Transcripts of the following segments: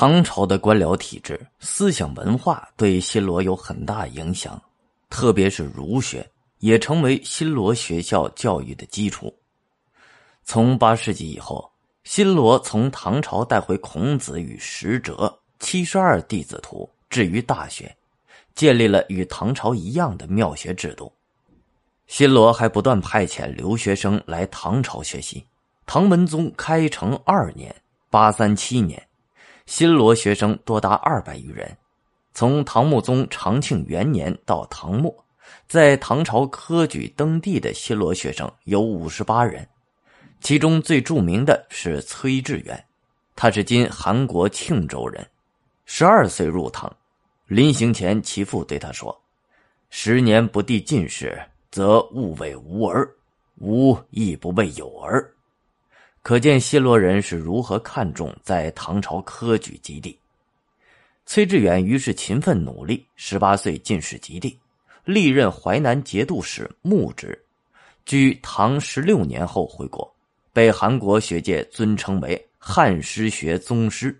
唐朝的官僚体制、思想文化对新罗有很大影响，特别是儒学也成为新罗学校教育的基础。从八世纪以后，新罗从唐朝带回孔子与十哲、七十二弟子徒，置于大学，建立了与唐朝一样的庙学制度。新罗还不断派遣留学生来唐朝学习。唐文宗开成二年（八三七年）。新罗学生多达二百余人，从唐穆宗长庆元年到唐末，在唐朝科举登第的新罗学生有五十八人，其中最著名的是崔致远，他是今韩国庆州人，十二岁入唐，临行前其父对他说：“十年不第进士，则勿谓无儿，无亦不谓有儿。”可见新罗人是如何看重在唐朝科举及第。崔致远于是勤奋努力，十八岁进士及第，历任淮南节度使牧职，居唐十六年后回国，被韩国学界尊称为汉诗学宗师。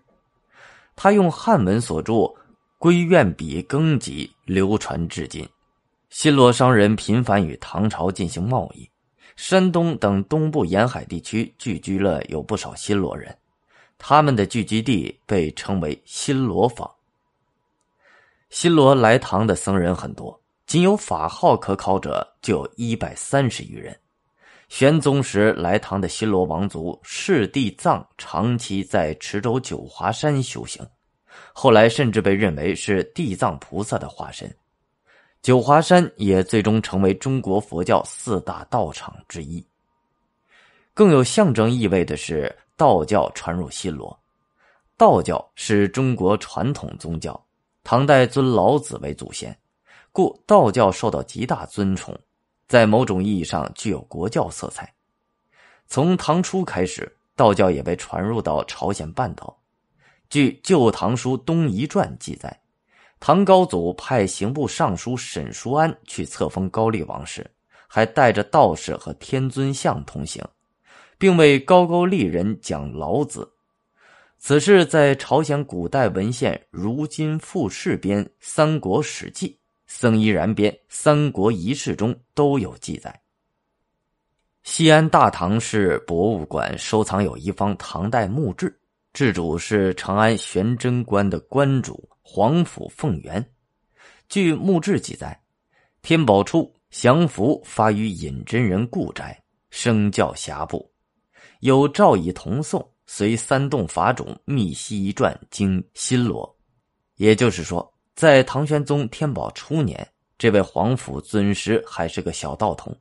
他用汉文所著《归院笔耕集》流传至今。新罗商人频繁与唐朝进行贸易。山东等东部沿海地区聚居了有不少新罗人，他们的聚集地被称为新罗坊。新罗来唐的僧人很多，仅有法号可考者就有一百三十余人。玄宗时来唐的新罗王族释地藏长期在池州九华山修行，后来甚至被认为是地藏菩萨的化身。九华山也最终成为中国佛教四大道场之一。更有象征意味的是，道教传入新罗。道教是中国传统宗教，唐代尊老子为祖先，故道教受到极大尊崇，在某种意义上具有国教色彩。从唐初开始，道教也被传入到朝鲜半岛。据《旧唐书·东夷传》记载。唐高祖派刑部尚书沈叔安去册封高丽王时，还带着道士和天尊像同行，并为高句丽人讲老子。此事在朝鲜古代文献《如今复世编》《三国史记》《僧依然编》《三国仪事》中都有记载。西安大唐市博物馆收藏有一方唐代墓志，志主是长安玄真观的观主。皇甫凤元，据墓志记载，天宝初，降服发于隐真人故宅，生教侠部，有诏以同颂，随三洞法种密西一传经新罗。也就是说，在唐玄宗天宝初年，这位皇甫尊师还是个小道童，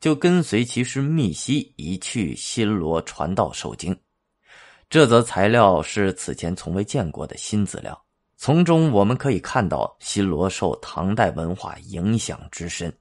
就跟随其师密西一去新罗传道受经。这则材料是此前从未见过的新资料。从中我们可以看到新罗受唐代文化影响之深。